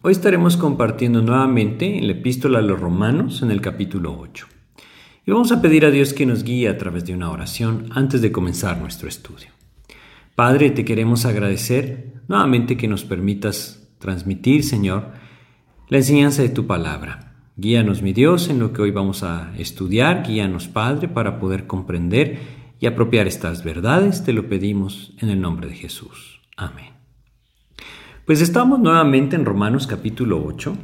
Hoy estaremos compartiendo nuevamente en la epístola a los romanos en el capítulo 8. Y vamos a pedir a Dios que nos guíe a través de una oración antes de comenzar nuestro estudio. Padre, te queremos agradecer nuevamente que nos permitas transmitir, Señor, la enseñanza de tu palabra. Guíanos, mi Dios, en lo que hoy vamos a estudiar. Guíanos, Padre, para poder comprender y apropiar estas verdades. Te lo pedimos en el nombre de Jesús. Amén. Pues estamos nuevamente en Romanos capítulo 8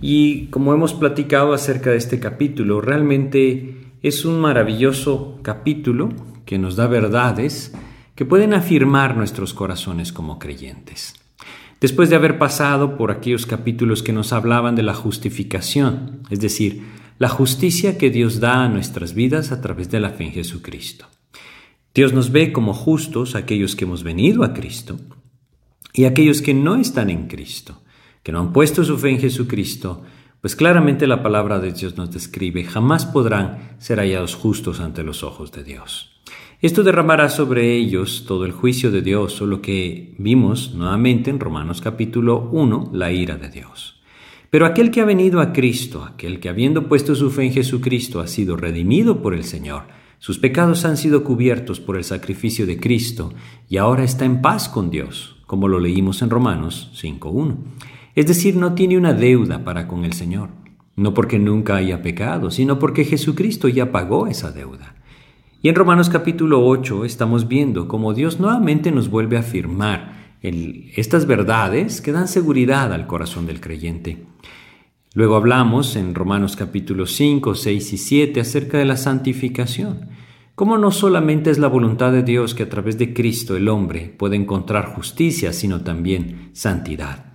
y como hemos platicado acerca de este capítulo, realmente es un maravilloso capítulo que nos da verdades que pueden afirmar nuestros corazones como creyentes. Después de haber pasado por aquellos capítulos que nos hablaban de la justificación, es decir, la justicia que Dios da a nuestras vidas a través de la fe en Jesucristo. Dios nos ve como justos aquellos que hemos venido a Cristo y aquellos que no están en Cristo, que no han puesto su fe en Jesucristo, pues claramente la palabra de Dios nos describe, jamás podrán ser hallados justos ante los ojos de Dios. Esto derramará sobre ellos todo el juicio de Dios, o lo que vimos nuevamente en Romanos capítulo 1, la ira de Dios. Pero aquel que ha venido a Cristo, aquel que habiendo puesto su fe en Jesucristo ha sido redimido por el Señor, sus pecados han sido cubiertos por el sacrificio de Cristo y ahora está en paz con Dios, como lo leímos en Romanos 5.1. Es decir, no tiene una deuda para con el Señor, no porque nunca haya pecado, sino porque Jesucristo ya pagó esa deuda. Y en Romanos capítulo 8 estamos viendo cómo Dios nuevamente nos vuelve a afirmar estas verdades que dan seguridad al corazón del creyente. Luego hablamos en Romanos capítulo 5, 6 y 7 acerca de la santificación cómo no solamente es la voluntad de Dios que a través de Cristo el hombre puede encontrar justicia, sino también santidad.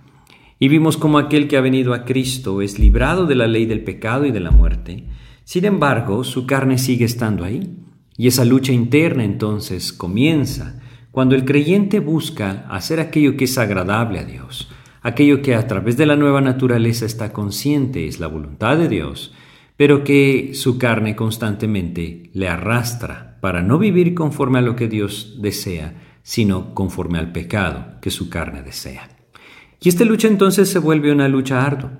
Y vimos cómo aquel que ha venido a Cristo es librado de la ley del pecado y de la muerte. Sin embargo, su carne sigue estando ahí. Y esa lucha interna entonces comienza cuando el creyente busca hacer aquello que es agradable a Dios, aquello que a través de la nueva naturaleza está consciente es la voluntad de Dios, pero que su carne constantemente le arrastra para no vivir conforme a lo que Dios desea, sino conforme al pecado que su carne desea. Y esta lucha entonces se vuelve una lucha ardua,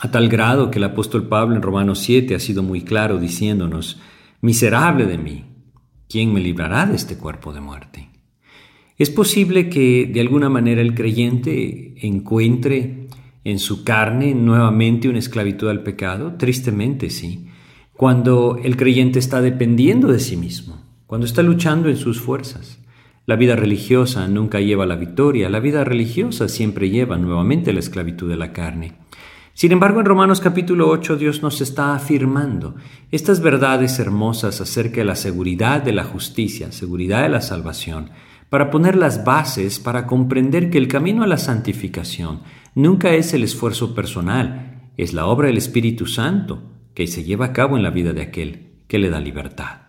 a tal grado que el apóstol Pablo en Romanos 7 ha sido muy claro diciéndonos, miserable de mí, ¿quién me librará de este cuerpo de muerte? Es posible que de alguna manera el creyente encuentre en su carne nuevamente una esclavitud al pecado? Tristemente sí. Cuando el creyente está dependiendo de sí mismo, cuando está luchando en sus fuerzas. La vida religiosa nunca lleva la victoria, la vida religiosa siempre lleva nuevamente la esclavitud de la carne. Sin embargo, en Romanos capítulo 8 Dios nos está afirmando estas verdades hermosas acerca de la seguridad de la justicia, seguridad de la salvación, para poner las bases para comprender que el camino a la santificación nunca es el esfuerzo personal, es la obra del Espíritu Santo que se lleva a cabo en la vida de aquel que le da libertad.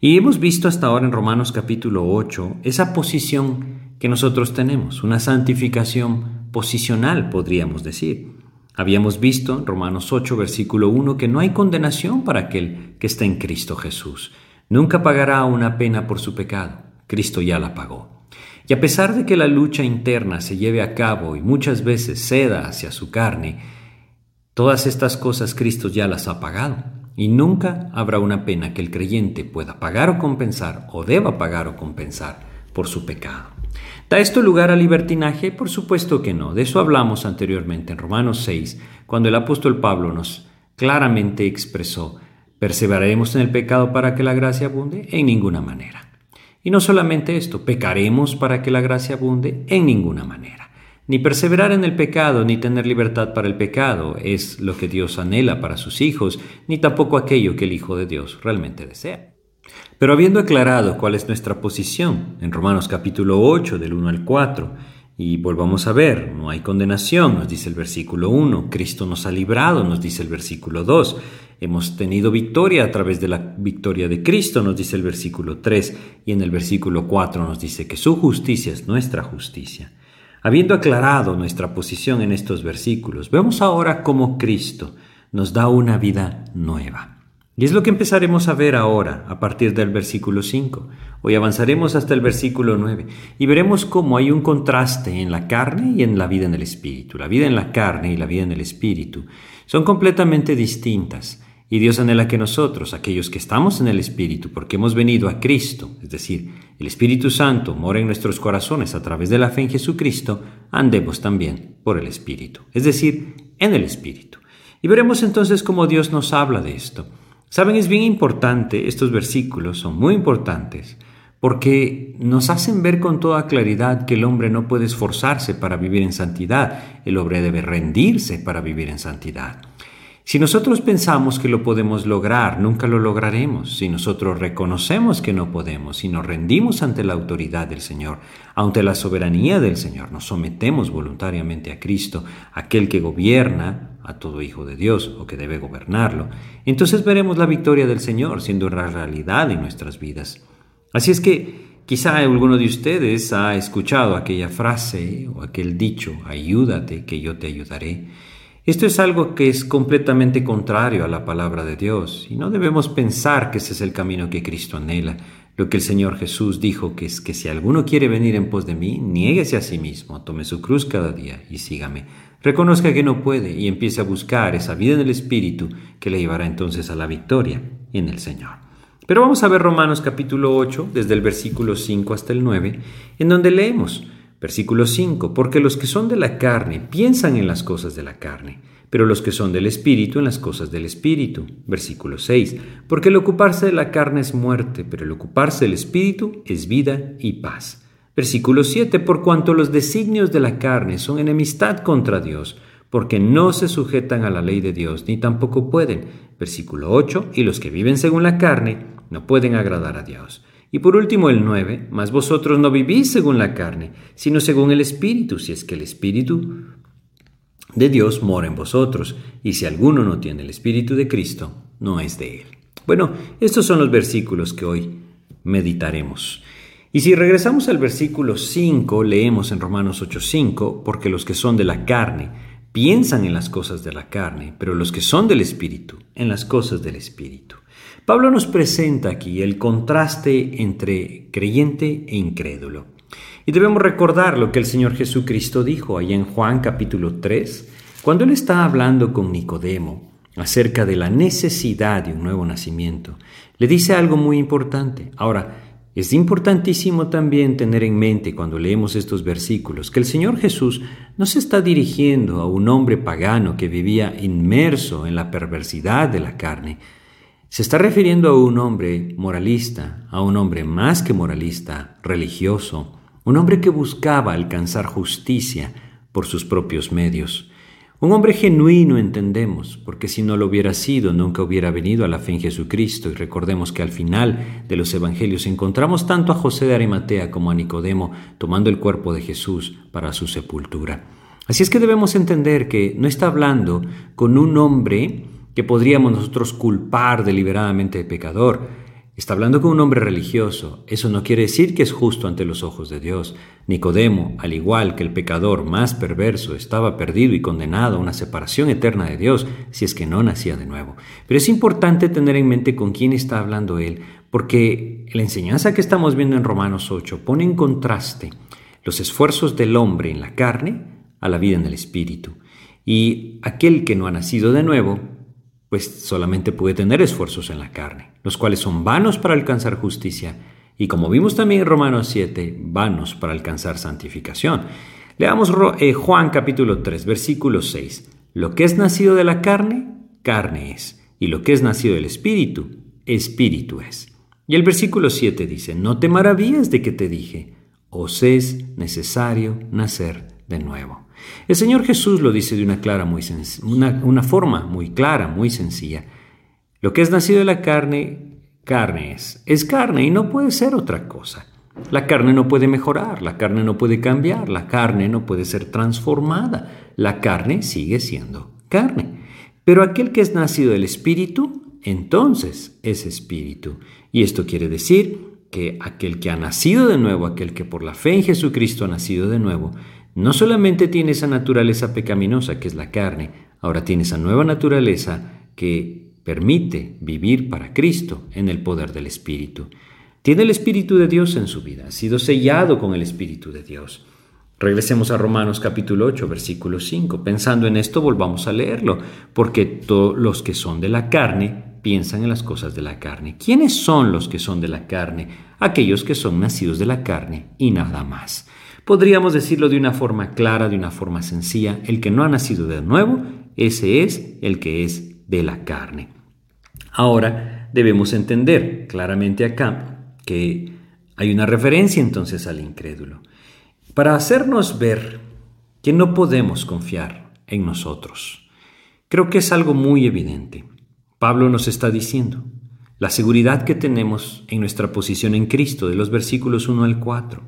Y hemos visto hasta ahora en Romanos capítulo 8 esa posición que nosotros tenemos, una santificación posicional, podríamos decir. Habíamos visto en Romanos 8, versículo 1, que no hay condenación para aquel que está en Cristo Jesús. Nunca pagará una pena por su pecado. Cristo ya la pagó. Y a pesar de que la lucha interna se lleve a cabo y muchas veces ceda hacia su carne, todas estas cosas Cristo ya las ha pagado. Y nunca habrá una pena que el creyente pueda pagar o compensar o deba pagar o compensar por su pecado. ¿Da esto lugar al libertinaje? Por supuesto que no. De eso hablamos anteriormente en Romanos 6, cuando el apóstol Pablo nos claramente expresó, ¿perseveraremos en el pecado para que la gracia abunde? En ninguna manera. Y no solamente esto, ¿pecaremos para que la gracia abunde? En ninguna manera. Ni perseverar en el pecado, ni tener libertad para el pecado es lo que Dios anhela para sus hijos, ni tampoco aquello que el Hijo de Dios realmente desea. Pero habiendo aclarado cuál es nuestra posición en Romanos capítulo 8 del 1 al 4, y volvamos a ver, no hay condenación, nos dice el versículo 1, Cristo nos ha librado, nos dice el versículo 2, hemos tenido victoria a través de la victoria de Cristo, nos dice el versículo 3, y en el versículo 4 nos dice que su justicia es nuestra justicia. Habiendo aclarado nuestra posición en estos versículos, vemos ahora cómo Cristo nos da una vida nueva. Y es lo que empezaremos a ver ahora, a partir del versículo 5. Hoy avanzaremos hasta el versículo 9 y veremos cómo hay un contraste en la carne y en la vida en el espíritu. La vida en la carne y la vida en el espíritu son completamente distintas. Y Dios anhela que nosotros, aquellos que estamos en el Espíritu, porque hemos venido a Cristo, es decir, el Espíritu Santo mora en nuestros corazones a través de la fe en Jesucristo, andemos también por el Espíritu, es decir, en el Espíritu. Y veremos entonces cómo Dios nos habla de esto. Saben, es bien importante, estos versículos son muy importantes, porque nos hacen ver con toda claridad que el hombre no puede esforzarse para vivir en santidad, el hombre debe rendirse para vivir en santidad. Si nosotros pensamos que lo podemos lograr, nunca lo lograremos. Si nosotros reconocemos que no podemos, si nos rendimos ante la autoridad del Señor, ante la soberanía del Señor, nos sometemos voluntariamente a Cristo, aquel que gobierna a todo hijo de Dios o que debe gobernarlo, entonces veremos la victoria del Señor siendo una realidad en nuestras vidas. Así es que quizá alguno de ustedes ha escuchado aquella frase o aquel dicho, ayúdate que yo te ayudaré. Esto es algo que es completamente contrario a la palabra de Dios y no debemos pensar que ese es el camino que Cristo anhela. Lo que el Señor Jesús dijo que es que si alguno quiere venir en pos de mí, niéguese a sí mismo, tome su cruz cada día y sígame. Reconozca que no puede y empiece a buscar esa vida en el Espíritu que le llevará entonces a la victoria en el Señor. Pero vamos a ver Romanos capítulo 8, desde el versículo 5 hasta el 9, en donde leemos, Versículo 5. Porque los que son de la carne piensan en las cosas de la carne, pero los que son del Espíritu en las cosas del Espíritu. Versículo 6. Porque el ocuparse de la carne es muerte, pero el ocuparse del Espíritu es vida y paz. Versículo 7. Por cuanto los designios de la carne son enemistad contra Dios, porque no se sujetan a la ley de Dios, ni tampoco pueden. Versículo 8. Y los que viven según la carne no pueden agradar a Dios. Y por último el 9, mas vosotros no vivís según la carne, sino según el Espíritu, si es que el Espíritu de Dios mora en vosotros, y si alguno no tiene el Espíritu de Cristo, no es de él. Bueno, estos son los versículos que hoy meditaremos. Y si regresamos al versículo 5, leemos en Romanos 8:5, porque los que son de la carne piensan en las cosas de la carne, pero los que son del Espíritu, en las cosas del Espíritu. Pablo nos presenta aquí el contraste entre creyente e incrédulo. Y debemos recordar lo que el Señor Jesucristo dijo ahí en Juan capítulo 3, cuando él está hablando con Nicodemo acerca de la necesidad de un nuevo nacimiento. Le dice algo muy importante. Ahora, es importantísimo también tener en mente cuando leemos estos versículos que el Señor Jesús no se está dirigiendo a un hombre pagano que vivía inmerso en la perversidad de la carne, se está refiriendo a un hombre moralista, a un hombre más que moralista, religioso, un hombre que buscaba alcanzar justicia por sus propios medios. Un hombre genuino, entendemos, porque si no lo hubiera sido, nunca hubiera venido a la fe en Jesucristo. Y recordemos que al final de los Evangelios encontramos tanto a José de Arimatea como a Nicodemo tomando el cuerpo de Jesús para su sepultura. Así es que debemos entender que no está hablando con un hombre que podríamos nosotros culpar deliberadamente de pecador. Está hablando con un hombre religioso. Eso no quiere decir que es justo ante los ojos de Dios. Nicodemo, al igual que el pecador más perverso, estaba perdido y condenado a una separación eterna de Dios si es que no nacía de nuevo. Pero es importante tener en mente con quién está hablando él, porque la enseñanza que estamos viendo en Romanos 8 pone en contraste los esfuerzos del hombre en la carne a la vida en el espíritu. Y aquel que no ha nacido de nuevo pues solamente puede tener esfuerzos en la carne, los cuales son vanos para alcanzar justicia y como vimos también en Romanos 7, vanos para alcanzar santificación. Leamos eh, Juan capítulo 3, versículo 6. Lo que es nacido de la carne, carne es, y lo que es nacido del Espíritu, Espíritu es. Y el versículo 7 dice, no te maravilles de que te dije, os es necesario nacer de nuevo. El Señor Jesús lo dice de una, clara, muy una, forma muy clara, muy sencilla. Lo que es nacido de la carne, carne es. Es carne y no puede ser otra cosa. La carne no puede mejorar, la carne no puede cambiar, la carne no puede ser transformada. La carne sigue siendo carne. Pero aquel que es nacido del Espíritu, entonces es Espíritu. Y esto quiere decir que aquel que ha nacido de nuevo, aquel que por la fe en Jesucristo ha nacido de nuevo, no solamente tiene esa naturaleza pecaminosa que es la carne, ahora tiene esa nueva naturaleza que permite vivir para Cristo en el poder del Espíritu. Tiene el Espíritu de Dios en su vida, ha sido sellado con el Espíritu de Dios. Regresemos a Romanos capítulo 8, versículo 5. Pensando en esto, volvamos a leerlo, porque todos los que son de la carne piensan en las cosas de la carne. ¿Quiénes son los que son de la carne? Aquellos que son nacidos de la carne y nada más. Podríamos decirlo de una forma clara, de una forma sencilla, el que no ha nacido de nuevo, ese es el que es de la carne. Ahora debemos entender claramente acá que hay una referencia entonces al incrédulo, para hacernos ver que no podemos confiar en nosotros. Creo que es algo muy evidente. Pablo nos está diciendo, la seguridad que tenemos en nuestra posición en Cristo, de los versículos 1 al 4.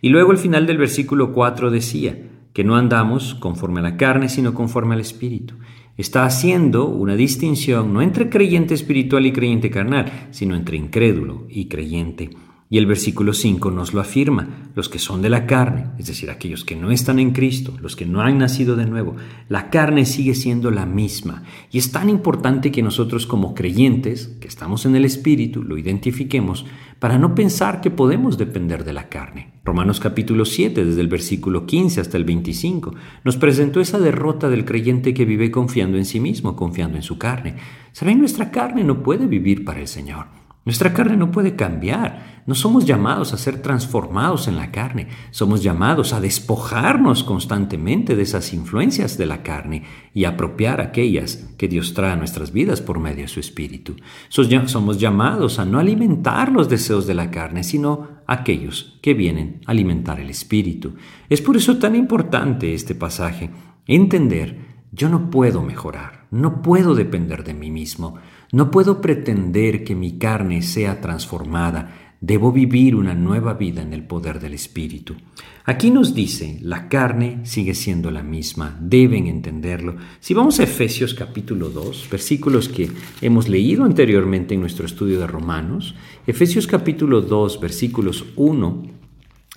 Y luego el final del versículo 4 decía que no andamos conforme a la carne, sino conforme al Espíritu. Está haciendo una distinción no entre creyente espiritual y creyente carnal, sino entre incrédulo y creyente y el versículo 5 nos lo afirma, los que son de la carne, es decir, aquellos que no están en Cristo, los que no han nacido de nuevo, la carne sigue siendo la misma. Y es tan importante que nosotros como creyentes, que estamos en el Espíritu, lo identifiquemos para no pensar que podemos depender de la carne. Romanos capítulo 7, desde el versículo 15 hasta el 25, nos presentó esa derrota del creyente que vive confiando en sí mismo, confiando en su carne. Saben, nuestra carne no puede vivir para el Señor. Nuestra carne no puede cambiar. No somos llamados a ser transformados en la carne. Somos llamados a despojarnos constantemente de esas influencias de la carne y apropiar aquellas que Dios trae a nuestras vidas por medio de su Espíritu. Somos llamados a no alimentar los deseos de la carne, sino aquellos que vienen a alimentar el Espíritu. Es por eso tan importante este pasaje. Entender, yo no puedo mejorar, no puedo depender de mí mismo. No puedo pretender que mi carne sea transformada, debo vivir una nueva vida en el poder del Espíritu. Aquí nos dice, la carne sigue siendo la misma, deben entenderlo. Si vamos a Efesios capítulo 2, versículos que hemos leído anteriormente en nuestro estudio de Romanos, Efesios capítulo 2, versículos 1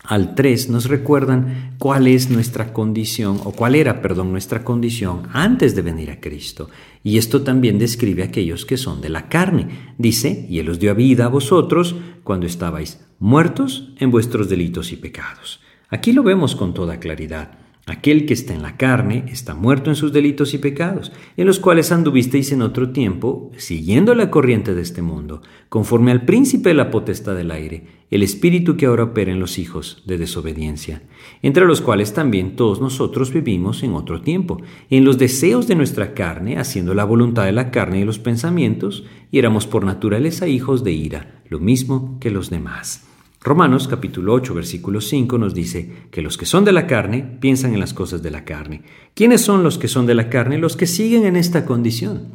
al 3 nos recuerdan cuál es nuestra condición, o cuál era, perdón, nuestra condición antes de venir a Cristo. Y esto también describe a aquellos que son de la carne. Dice, y Él os dio vida a vosotros cuando estabais muertos en vuestros delitos y pecados. Aquí lo vemos con toda claridad. Aquel que está en la carne está muerto en sus delitos y pecados, en los cuales anduvisteis en otro tiempo, siguiendo la corriente de este mundo, conforme al príncipe de la potestad del aire, el espíritu que ahora opera en los hijos de desobediencia, entre los cuales también todos nosotros vivimos en otro tiempo, en los deseos de nuestra carne, haciendo la voluntad de la carne y los pensamientos, y éramos por naturaleza hijos de ira, lo mismo que los demás. Romanos capítulo 8 versículo 5 nos dice que los que son de la carne piensan en las cosas de la carne. ¿Quiénes son los que son de la carne? Los que siguen en esta condición.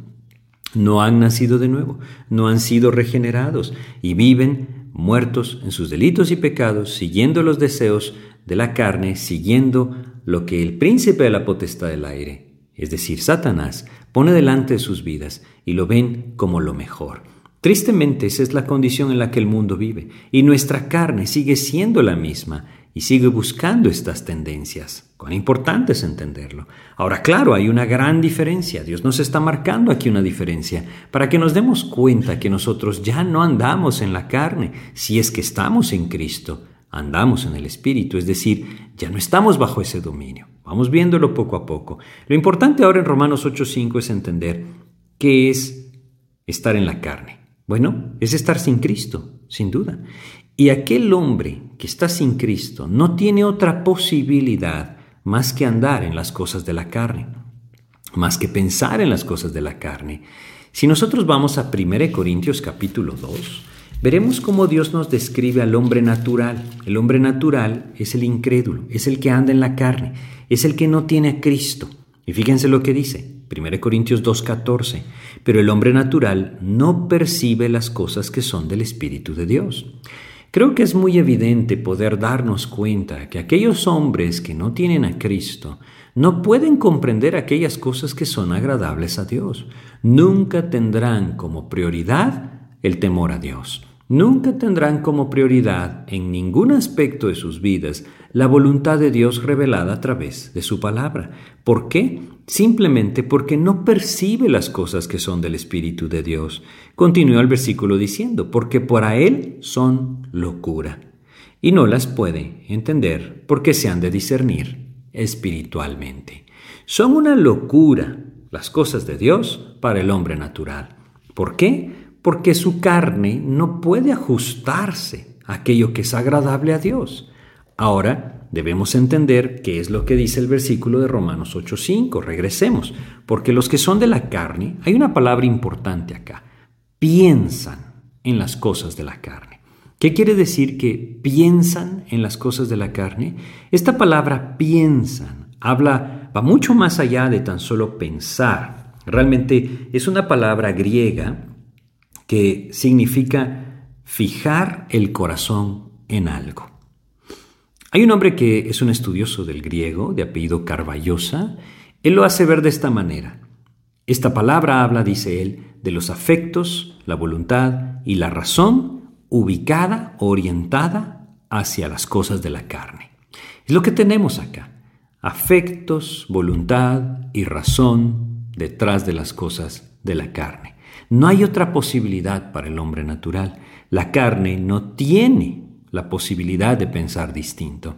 No han nacido de nuevo, no han sido regenerados y viven muertos en sus delitos y pecados, siguiendo los deseos de la carne, siguiendo lo que el príncipe de la potestad del aire, es decir, Satanás, pone delante de sus vidas y lo ven como lo mejor. Tristemente esa es la condición en la que el mundo vive y nuestra carne sigue siendo la misma y sigue buscando estas tendencias. Cuán importante es entenderlo. Ahora, claro, hay una gran diferencia. Dios nos está marcando aquí una diferencia para que nos demos cuenta que nosotros ya no andamos en la carne, si es que estamos en Cristo, andamos en el Espíritu, es decir, ya no estamos bajo ese dominio. Vamos viéndolo poco a poco. Lo importante ahora en Romanos 8:5 es entender qué es estar en la carne. Bueno, es estar sin Cristo, sin duda. Y aquel hombre que está sin Cristo no tiene otra posibilidad más que andar en las cosas de la carne, más que pensar en las cosas de la carne. Si nosotros vamos a 1 Corintios capítulo 2, veremos cómo Dios nos describe al hombre natural. El hombre natural es el incrédulo, es el que anda en la carne, es el que no tiene a Cristo. Y fíjense lo que dice, 1 Corintios 2.14, pero el hombre natural no percibe las cosas que son del Espíritu de Dios Creo que es muy evidente poder darnos cuenta que aquellos hombres que no tienen a Cristo no pueden comprender aquellas cosas que son agradables a Dios. Nunca tendrán como prioridad el temor a Dios. Nunca tendrán como prioridad en ningún aspecto de sus vidas la voluntad de Dios revelada a través de su palabra. ¿Por qué? Simplemente porque no percibe las cosas que son del Espíritu de Dios. Continúa el versículo diciendo, porque para Él son locura, y no las puede entender porque se han de discernir espiritualmente. Son una locura las cosas de Dios para el hombre natural. ¿Por qué? Porque su carne no puede ajustarse a aquello que es agradable a Dios. Ahora debemos entender qué es lo que dice el versículo de Romanos 8:5. Regresemos, porque los que son de la carne, hay una palabra importante acá, piensan en las cosas de la carne. ¿Qué quiere decir que piensan en las cosas de la carne? Esta palabra piensan habla va mucho más allá de tan solo pensar. Realmente es una palabra griega que significa fijar el corazón en algo. Hay un hombre que es un estudioso del griego, de apellido Carballosa. Él lo hace ver de esta manera. Esta palabra habla, dice él, de los afectos, la voluntad y la razón ubicada, orientada hacia las cosas de la carne. Es lo que tenemos acá. Afectos, voluntad y razón detrás de las cosas de la carne. No hay otra posibilidad para el hombre natural. La carne no tiene la posibilidad de pensar distinto.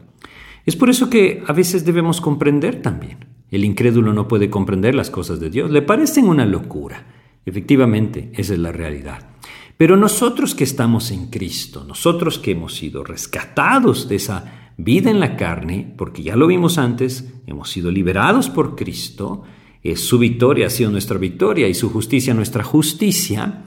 Es por eso que a veces debemos comprender también. El incrédulo no puede comprender las cosas de Dios, le parecen una locura. Efectivamente, esa es la realidad. Pero nosotros que estamos en Cristo, nosotros que hemos sido rescatados de esa vida en la carne, porque ya lo vimos antes, hemos sido liberados por Cristo, es su victoria ha sido nuestra victoria y su justicia nuestra justicia,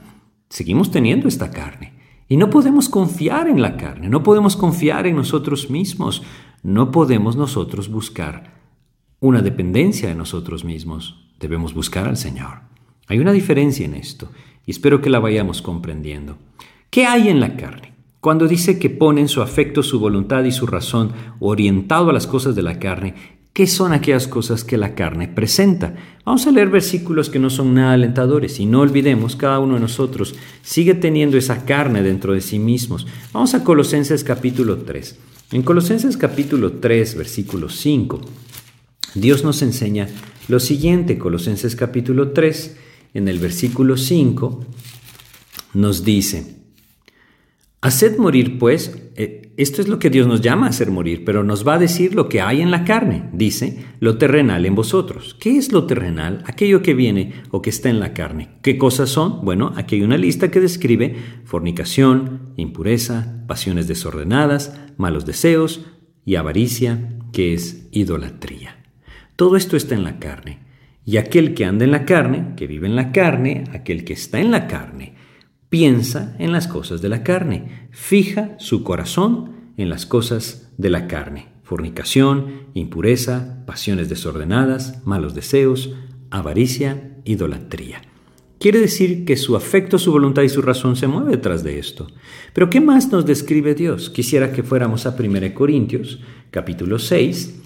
seguimos teniendo esta carne. Y no podemos confiar en la carne, no podemos confiar en nosotros mismos, no podemos nosotros buscar una dependencia de nosotros mismos, debemos buscar al Señor. Hay una diferencia en esto y espero que la vayamos comprendiendo. ¿Qué hay en la carne? Cuando dice que ponen su afecto, su voluntad y su razón orientado a las cosas de la carne, ¿Qué son aquellas cosas que la carne presenta? Vamos a leer versículos que no son nada alentadores y no olvidemos, cada uno de nosotros sigue teniendo esa carne dentro de sí mismos. Vamos a Colosenses capítulo 3. En Colosenses capítulo 3, versículo 5, Dios nos enseña lo siguiente, Colosenses capítulo 3, en el versículo 5, nos dice, Haced morir, pues, eh, esto es lo que Dios nos llama a hacer morir, pero nos va a decir lo que hay en la carne, dice, lo terrenal en vosotros. ¿Qué es lo terrenal? Aquello que viene o que está en la carne. ¿Qué cosas son? Bueno, aquí hay una lista que describe fornicación, impureza, pasiones desordenadas, malos deseos y avaricia, que es idolatría. Todo esto está en la carne. Y aquel que anda en la carne, que vive en la carne, aquel que está en la carne, piensa en las cosas de la carne, fija su corazón en las cosas de la carne, fornicación, impureza, pasiones desordenadas, malos deseos, avaricia, idolatría. Quiere decir que su afecto, su voluntad y su razón se mueve detrás de esto. Pero ¿qué más nos describe Dios? Quisiera que fuéramos a 1 Corintios, capítulo 6,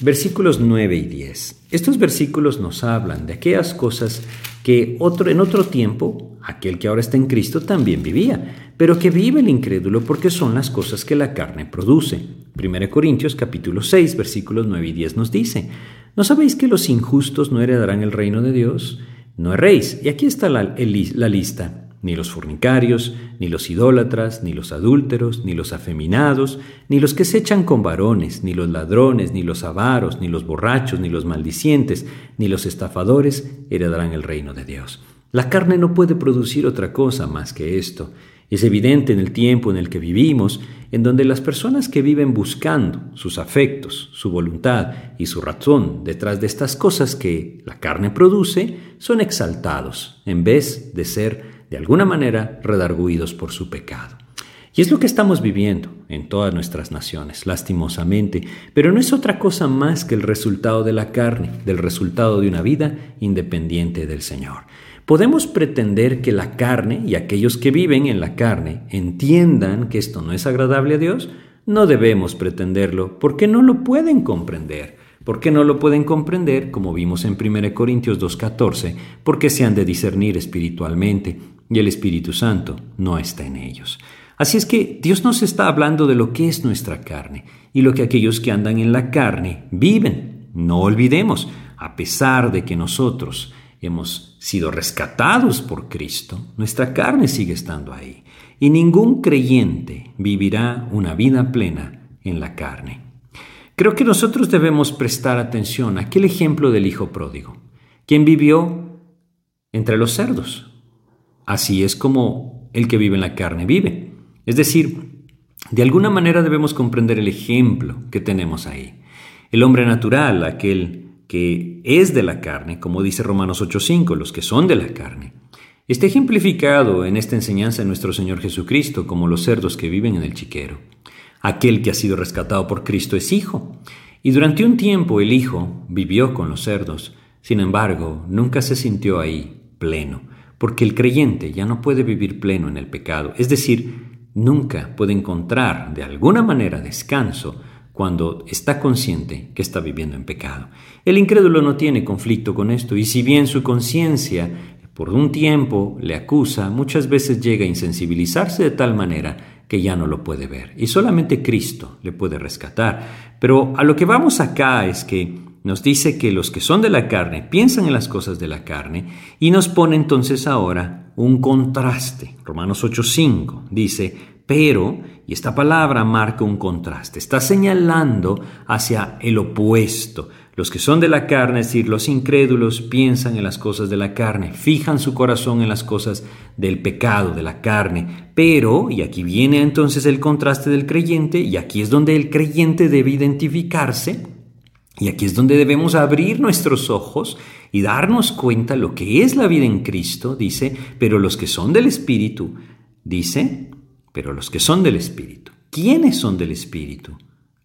versículos 9 y 10. Estos versículos nos hablan de aquellas cosas que otro, en otro tiempo, aquel que ahora está en Cristo también vivía, pero que vive el incrédulo porque son las cosas que la carne produce. 1 Corintios capítulo 6 versículos 9 y 10 nos dice, ¿no sabéis que los injustos no heredarán el reino de Dios? No erréis. Y aquí está la, la lista ni los fornicarios, ni los idólatras, ni los adúlteros, ni los afeminados, ni los que se echan con varones, ni los ladrones, ni los avaros, ni los borrachos, ni los maldicientes, ni los estafadores heredarán el reino de Dios. La carne no puede producir otra cosa más que esto. Es evidente en el tiempo en el que vivimos, en donde las personas que viven buscando sus afectos, su voluntad y su razón detrás de estas cosas que la carne produce, son exaltados, en vez de ser, de alguna manera, redarguidos por su pecado. Y es lo que estamos viviendo en todas nuestras naciones, lastimosamente, pero no es otra cosa más que el resultado de la carne, del resultado de una vida independiente del Señor. Podemos pretender que la carne y aquellos que viven en la carne entiendan que esto no es agradable a Dios. No debemos pretenderlo porque no lo pueden comprender. ¿Por qué no lo pueden comprender? Como vimos en 1 Corintios 2.14, porque se han de discernir espiritualmente y el Espíritu Santo no está en ellos. Así es que Dios nos está hablando de lo que es nuestra carne y lo que aquellos que andan en la carne viven. No olvidemos, a pesar de que nosotros hemos sido rescatados por Cristo, nuestra carne sigue estando ahí. Y ningún creyente vivirá una vida plena en la carne. Creo que nosotros debemos prestar atención a aquel ejemplo del Hijo pródigo, quien vivió entre los cerdos. Así es como el que vive en la carne vive. Es decir, de alguna manera debemos comprender el ejemplo que tenemos ahí. El hombre natural, aquel que es de la carne, como dice Romanos 8:5, los que son de la carne. Está ejemplificado en esta enseñanza de nuestro Señor Jesucristo como los cerdos que viven en el chiquero. Aquel que ha sido rescatado por Cristo es hijo, y durante un tiempo el hijo vivió con los cerdos, sin embargo, nunca se sintió ahí pleno, porque el creyente ya no puede vivir pleno en el pecado, es decir, nunca puede encontrar de alguna manera descanso cuando está consciente que está viviendo en pecado. El incrédulo no tiene conflicto con esto y si bien su conciencia por un tiempo le acusa, muchas veces llega a insensibilizarse de tal manera que ya no lo puede ver y solamente Cristo le puede rescatar. Pero a lo que vamos acá es que nos dice que los que son de la carne piensan en las cosas de la carne y nos pone entonces ahora un contraste. Romanos 8:5 dice, pero, y esta palabra marca un contraste, está señalando hacia el opuesto. Los que son de la carne, es decir, los incrédulos, piensan en las cosas de la carne, fijan su corazón en las cosas del pecado, de la carne. Pero, y aquí viene entonces el contraste del creyente, y aquí es donde el creyente debe identificarse, y aquí es donde debemos abrir nuestros ojos y darnos cuenta lo que es la vida en Cristo, dice, pero los que son del Espíritu, dice, pero los que son del Espíritu. ¿Quiénes son del Espíritu?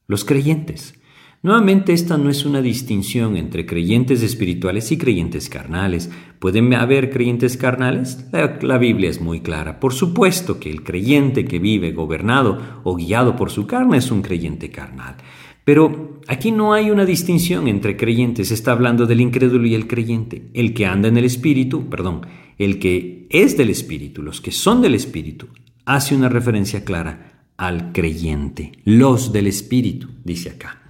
Los creyentes. Nuevamente, esta no es una distinción entre creyentes espirituales y creyentes carnales. ¿Pueden haber creyentes carnales? La, la, Biblia es muy clara. Por supuesto que el creyente que vive gobernado o guiado por su carne es un creyente carnal. Pero aquí no hay una distinción entre creyentes. Está hablando del incrédulo y el creyente. El que anda en el Espíritu, perdón, el que es del Espíritu, los que son del Espíritu, hace una referencia clara al creyente, los del Espíritu, dice acá.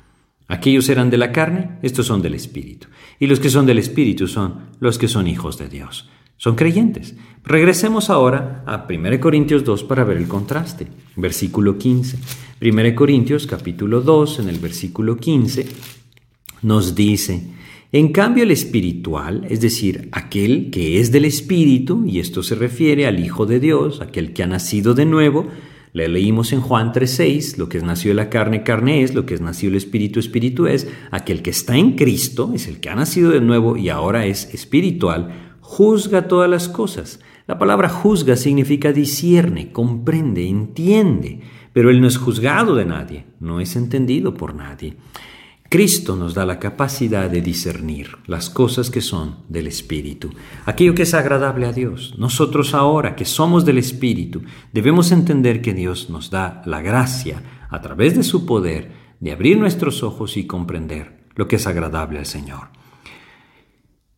Aquellos eran de la carne, estos son del Espíritu. Y los que son del Espíritu son los que son hijos de Dios. Son creyentes. Regresemos ahora a 1 Corintios 2 para ver el contraste. Versículo 15. 1 Corintios capítulo 2, en el versículo 15, nos dice, en cambio, el espiritual, es decir, aquel que es del Espíritu, y esto se refiere al Hijo de Dios, aquel que ha nacido de nuevo, le leímos en Juan 3:6, lo que es nacido de la carne, carne es, lo que es nacido del Espíritu, Espíritu es, aquel que está en Cristo, es el que ha nacido de nuevo y ahora es espiritual, juzga todas las cosas. La palabra juzga significa discierne, comprende, entiende, pero él no es juzgado de nadie, no es entendido por nadie. Cristo nos da la capacidad de discernir las cosas que son del Espíritu, aquello que es agradable a Dios. Nosotros ahora que somos del Espíritu debemos entender que Dios nos da la gracia a través de su poder de abrir nuestros ojos y comprender lo que es agradable al Señor.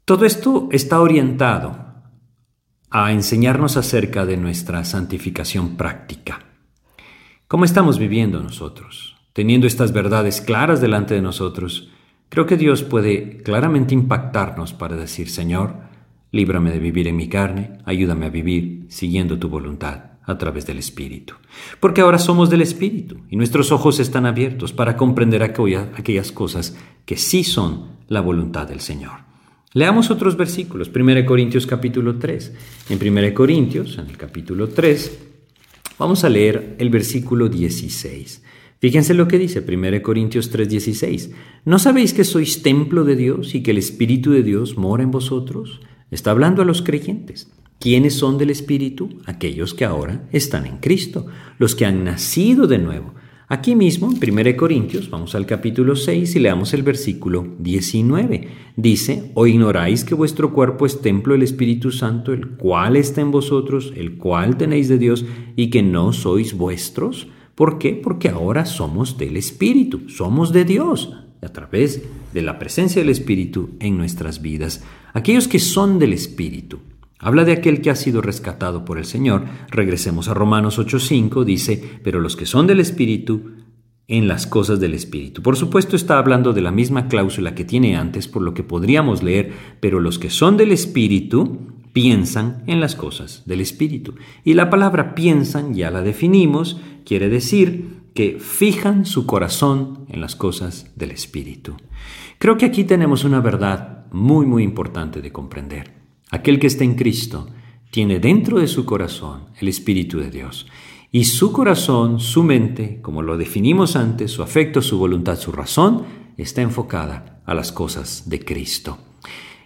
Todo esto está orientado a enseñarnos acerca de nuestra santificación práctica. ¿Cómo estamos viviendo nosotros? teniendo estas verdades claras delante de nosotros, creo que Dios puede claramente impactarnos para decir, Señor, líbrame de vivir en mi carne, ayúdame a vivir siguiendo tu voluntad a través del Espíritu. Porque ahora somos del Espíritu y nuestros ojos están abiertos para comprender aquellas cosas que sí son la voluntad del Señor. Leamos otros versículos. 1 Corintios capítulo 3. En 1 Corintios, en el capítulo 3, Vamos a leer el versículo 16. Fíjense lo que dice 1 Corintios 3:16. ¿No sabéis que sois templo de Dios y que el Espíritu de Dios mora en vosotros? Está hablando a los creyentes. ¿Quiénes son del Espíritu? Aquellos que ahora están en Cristo, los que han nacido de nuevo. Aquí mismo, en 1 Corintios, vamos al capítulo 6 y leamos el versículo 19. Dice, ¿o ignoráis que vuestro cuerpo es templo del Espíritu Santo, el cual está en vosotros, el cual tenéis de Dios, y que no sois vuestros? ¿Por qué? Porque ahora somos del Espíritu, somos de Dios, a través de la presencia del Espíritu en nuestras vidas. Aquellos que son del Espíritu, Habla de aquel que ha sido rescatado por el Señor. Regresemos a Romanos 8:5, dice, pero los que son del Espíritu, en las cosas del Espíritu. Por supuesto está hablando de la misma cláusula que tiene antes, por lo que podríamos leer, pero los que son del Espíritu piensan en las cosas del Espíritu. Y la palabra piensan, ya la definimos, quiere decir que fijan su corazón en las cosas del Espíritu. Creo que aquí tenemos una verdad muy, muy importante de comprender. Aquel que está en Cristo tiene dentro de su corazón el Espíritu de Dios. Y su corazón, su mente, como lo definimos antes, su afecto, su voluntad, su razón, está enfocada a las cosas de Cristo.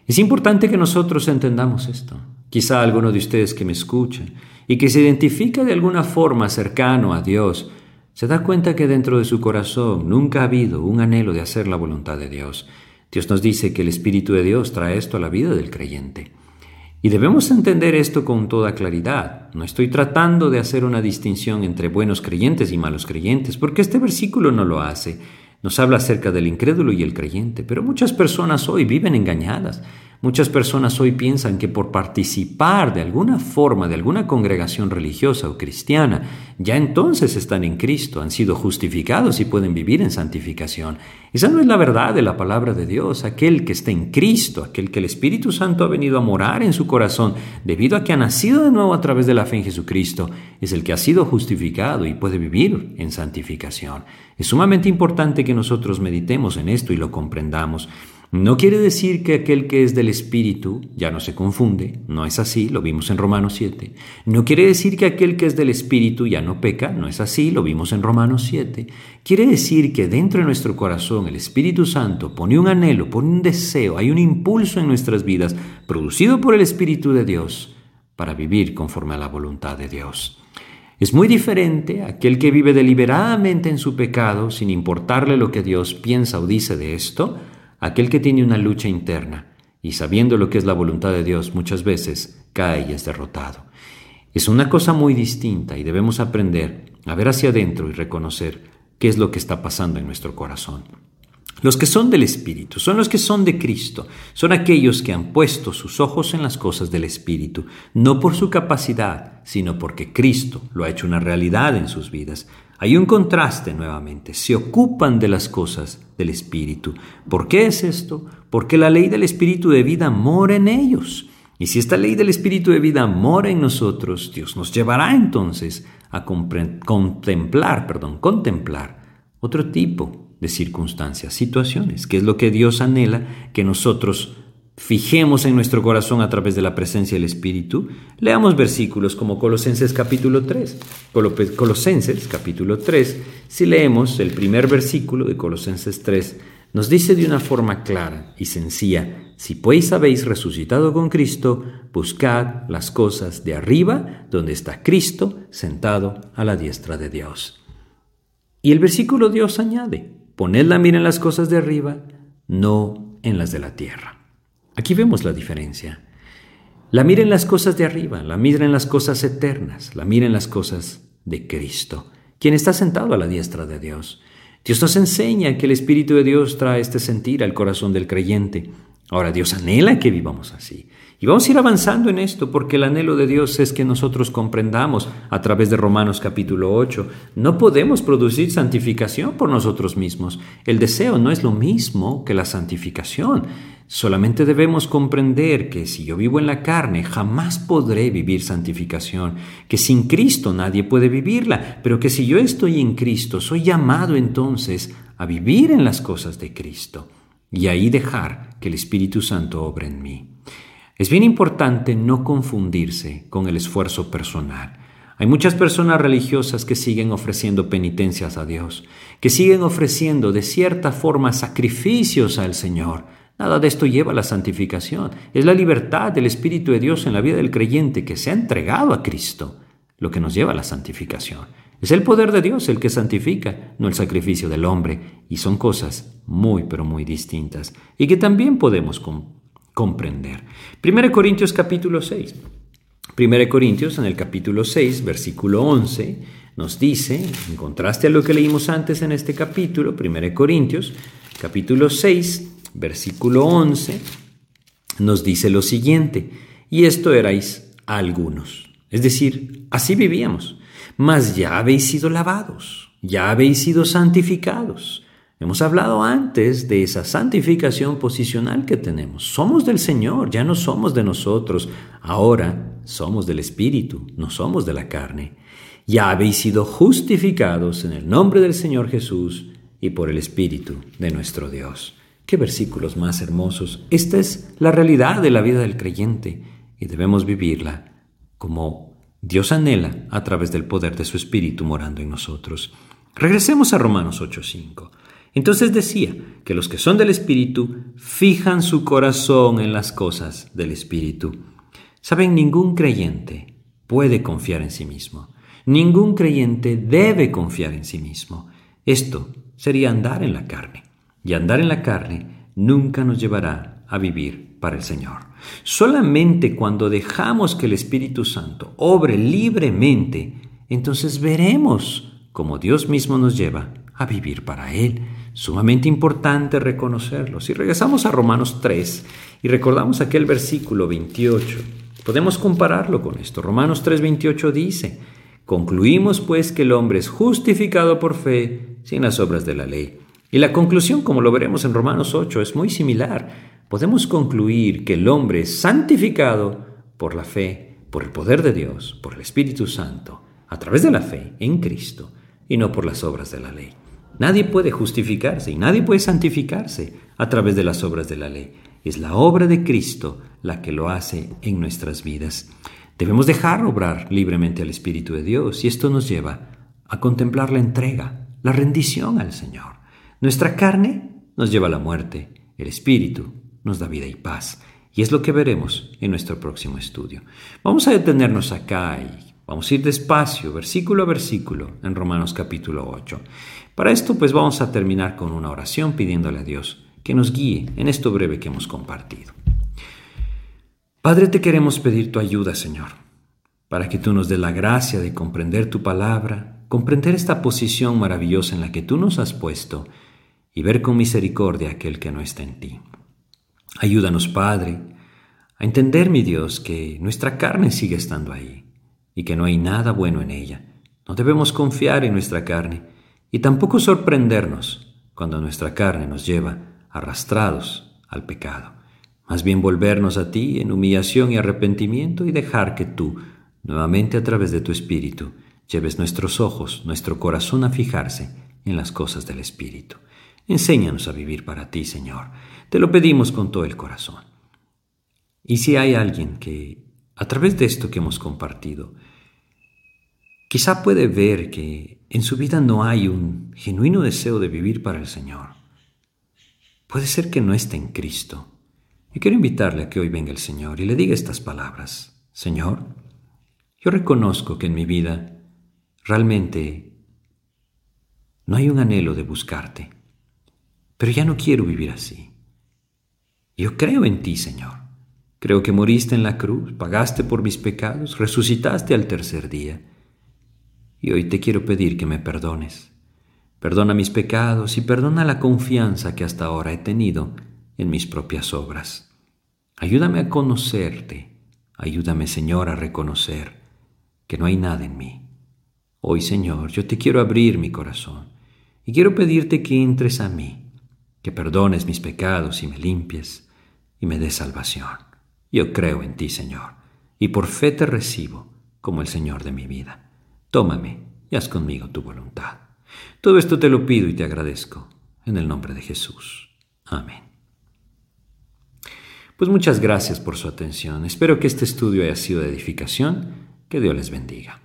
Es importante que nosotros entendamos esto. Quizá alguno de ustedes que me escuchen y que se identifica de alguna forma cercano a Dios, se da cuenta que dentro de su corazón nunca ha habido un anhelo de hacer la voluntad de Dios. Dios nos dice que el Espíritu de Dios trae esto a la vida del creyente. Y debemos entender esto con toda claridad. No estoy tratando de hacer una distinción entre buenos creyentes y malos creyentes, porque este versículo no lo hace. Nos habla acerca del incrédulo y el creyente, pero muchas personas hoy viven engañadas. Muchas personas hoy piensan que por participar de alguna forma de alguna congregación religiosa o cristiana, ya entonces están en Cristo, han sido justificados y pueden vivir en santificación. Esa no es la verdad de la palabra de Dios. Aquel que está en Cristo, aquel que el Espíritu Santo ha venido a morar en su corazón, debido a que ha nacido de nuevo a través de la fe en Jesucristo, es el que ha sido justificado y puede vivir en santificación. Es sumamente importante que nosotros meditemos en esto y lo comprendamos. No quiere decir que aquel que es del Espíritu ya no se confunde, no es así, lo vimos en Romanos 7. No quiere decir que aquel que es del Espíritu ya no peca, no es así, lo vimos en Romanos 7. Quiere decir que dentro de nuestro corazón el Espíritu Santo pone un anhelo, pone un deseo, hay un impulso en nuestras vidas producido por el Espíritu de Dios para vivir conforme a la voluntad de Dios. Es muy diferente aquel que vive deliberadamente en su pecado sin importarle lo que Dios piensa o dice de esto, Aquel que tiene una lucha interna y sabiendo lo que es la voluntad de Dios muchas veces cae y es derrotado. Es una cosa muy distinta y debemos aprender a ver hacia adentro y reconocer qué es lo que está pasando en nuestro corazón. Los que son del Espíritu son los que son de Cristo, son aquellos que han puesto sus ojos en las cosas del Espíritu, no por su capacidad, sino porque Cristo lo ha hecho una realidad en sus vidas. Hay un contraste nuevamente, se ocupan de las cosas del Espíritu. ¿Por qué es esto? Porque la ley del Espíritu de vida mora en ellos. Y si esta ley del Espíritu de vida mora en nosotros, Dios nos llevará entonces a contemplar, perdón, contemplar otro tipo de circunstancias, situaciones, que es lo que Dios anhela que nosotros fijemos en nuestro corazón a través de la presencia del Espíritu, leamos versículos como Colosenses capítulo 3. Colosenses capítulo 3, si leemos el primer versículo de Colosenses 3, nos dice de una forma clara y sencilla, si pues habéis resucitado con Cristo, buscad las cosas de arriba, donde está Cristo sentado a la diestra de Dios. Y el versículo Dios añade, poned la mira en las cosas de arriba, no en las de la tierra. Aquí vemos la diferencia. La mira en las cosas de arriba, la mira en las cosas eternas, la mira en las cosas de Cristo, quien está sentado a la diestra de Dios. Dios nos enseña que el Espíritu de Dios trae este sentir al corazón del creyente. Ahora Dios anhela que vivamos así. Y vamos a ir avanzando en esto porque el anhelo de Dios es que nosotros comprendamos a través de Romanos capítulo 8. No podemos producir santificación por nosotros mismos. El deseo no es lo mismo que la santificación. Solamente debemos comprender que si yo vivo en la carne, jamás podré vivir santificación, que sin Cristo nadie puede vivirla, pero que si yo estoy en Cristo, soy llamado entonces a vivir en las cosas de Cristo y ahí dejar que el Espíritu Santo obre en mí. Es bien importante no confundirse con el esfuerzo personal. Hay muchas personas religiosas que siguen ofreciendo penitencias a Dios, que siguen ofreciendo de cierta forma sacrificios al Señor. Nada de esto lleva a la santificación. Es la libertad del Espíritu de Dios en la vida del creyente que se ha entregado a Cristo lo que nos lleva a la santificación. Es el poder de Dios el que santifica, no el sacrificio del hombre, y son cosas muy, pero muy distintas, y que también podemos comprender. 1 Corintios capítulo 6. 1 Corintios en el capítulo 6, versículo 11, nos dice, en contraste a lo que leímos antes en este capítulo, 1 Corintios, capítulo 6, versículo 11, nos dice lo siguiente, y esto erais algunos. Es decir, así vivíamos, mas ya habéis sido lavados, ya habéis sido santificados, Hemos hablado antes de esa santificación posicional que tenemos. Somos del Señor, ya no somos de nosotros. Ahora somos del Espíritu, no somos de la carne. Ya habéis sido justificados en el nombre del Señor Jesús y por el Espíritu de nuestro Dios. Qué versículos más hermosos. Esta es la realidad de la vida del creyente y debemos vivirla como Dios anhela a través del poder de su Espíritu morando en nosotros. Regresemos a Romanos 8:5. Entonces decía que los que son del Espíritu fijan su corazón en las cosas del Espíritu. Saben, ningún creyente puede confiar en sí mismo. Ningún creyente debe confiar en sí mismo. Esto sería andar en la carne. Y andar en la carne nunca nos llevará a vivir para el Señor. Solamente cuando dejamos que el Espíritu Santo obre libremente, entonces veremos cómo Dios mismo nos lleva a vivir para Él. Sumamente importante reconocerlo. Si regresamos a Romanos 3 y recordamos aquel versículo 28, podemos compararlo con esto. Romanos 3, 28 dice, concluimos pues que el hombre es justificado por fe sin las obras de la ley. Y la conclusión, como lo veremos en Romanos 8, es muy similar. Podemos concluir que el hombre es santificado por la fe, por el poder de Dios, por el Espíritu Santo, a través de la fe en Cristo y no por las obras de la ley. Nadie puede justificarse y nadie puede santificarse a través de las obras de la ley. Es la obra de Cristo la que lo hace en nuestras vidas. Debemos dejar obrar libremente al Espíritu de Dios y esto nos lleva a contemplar la entrega, la rendición al Señor. Nuestra carne nos lleva a la muerte, el Espíritu nos da vida y paz. Y es lo que veremos en nuestro próximo estudio. Vamos a detenernos acá y Vamos a ir despacio, versículo a versículo, en Romanos capítulo 8. Para esto, pues vamos a terminar con una oración pidiéndole a Dios que nos guíe en esto breve que hemos compartido. Padre, te queremos pedir tu ayuda, Señor, para que tú nos dé la gracia de comprender tu palabra, comprender esta posición maravillosa en la que tú nos has puesto y ver con misericordia aquel que no está en ti. Ayúdanos, Padre, a entender, mi Dios, que nuestra carne sigue estando ahí y que no hay nada bueno en ella. No debemos confiar en nuestra carne y tampoco sorprendernos cuando nuestra carne nos lleva arrastrados al pecado. Más bien volvernos a ti en humillación y arrepentimiento y dejar que tú, nuevamente a través de tu Espíritu, lleves nuestros ojos, nuestro corazón a fijarse en las cosas del Espíritu. Enséñanos a vivir para ti, Señor. Te lo pedimos con todo el corazón. Y si hay alguien que a través de esto que hemos compartido, quizá puede ver que en su vida no hay un genuino deseo de vivir para el Señor. Puede ser que no esté en Cristo. Y quiero invitarle a que hoy venga el Señor y le diga estas palabras. Señor, yo reconozco que en mi vida realmente no hay un anhelo de buscarte, pero ya no quiero vivir así. Yo creo en ti, Señor. Creo que moriste en la cruz, pagaste por mis pecados, resucitaste al tercer día. Y hoy te quiero pedir que me perdones. Perdona mis pecados y perdona la confianza que hasta ahora he tenido en mis propias obras. Ayúdame a conocerte. Ayúdame, Señor, a reconocer que no hay nada en mí. Hoy, Señor, yo te quiero abrir mi corazón y quiero pedirte que entres a mí, que perdones mis pecados y me limpies y me des salvación. Yo creo en ti, Señor, y por fe te recibo como el Señor de mi vida. Tómame y haz conmigo tu voluntad. Todo esto te lo pido y te agradezco, en el nombre de Jesús. Amén. Pues muchas gracias por su atención. Espero que este estudio haya sido de edificación. Que Dios les bendiga.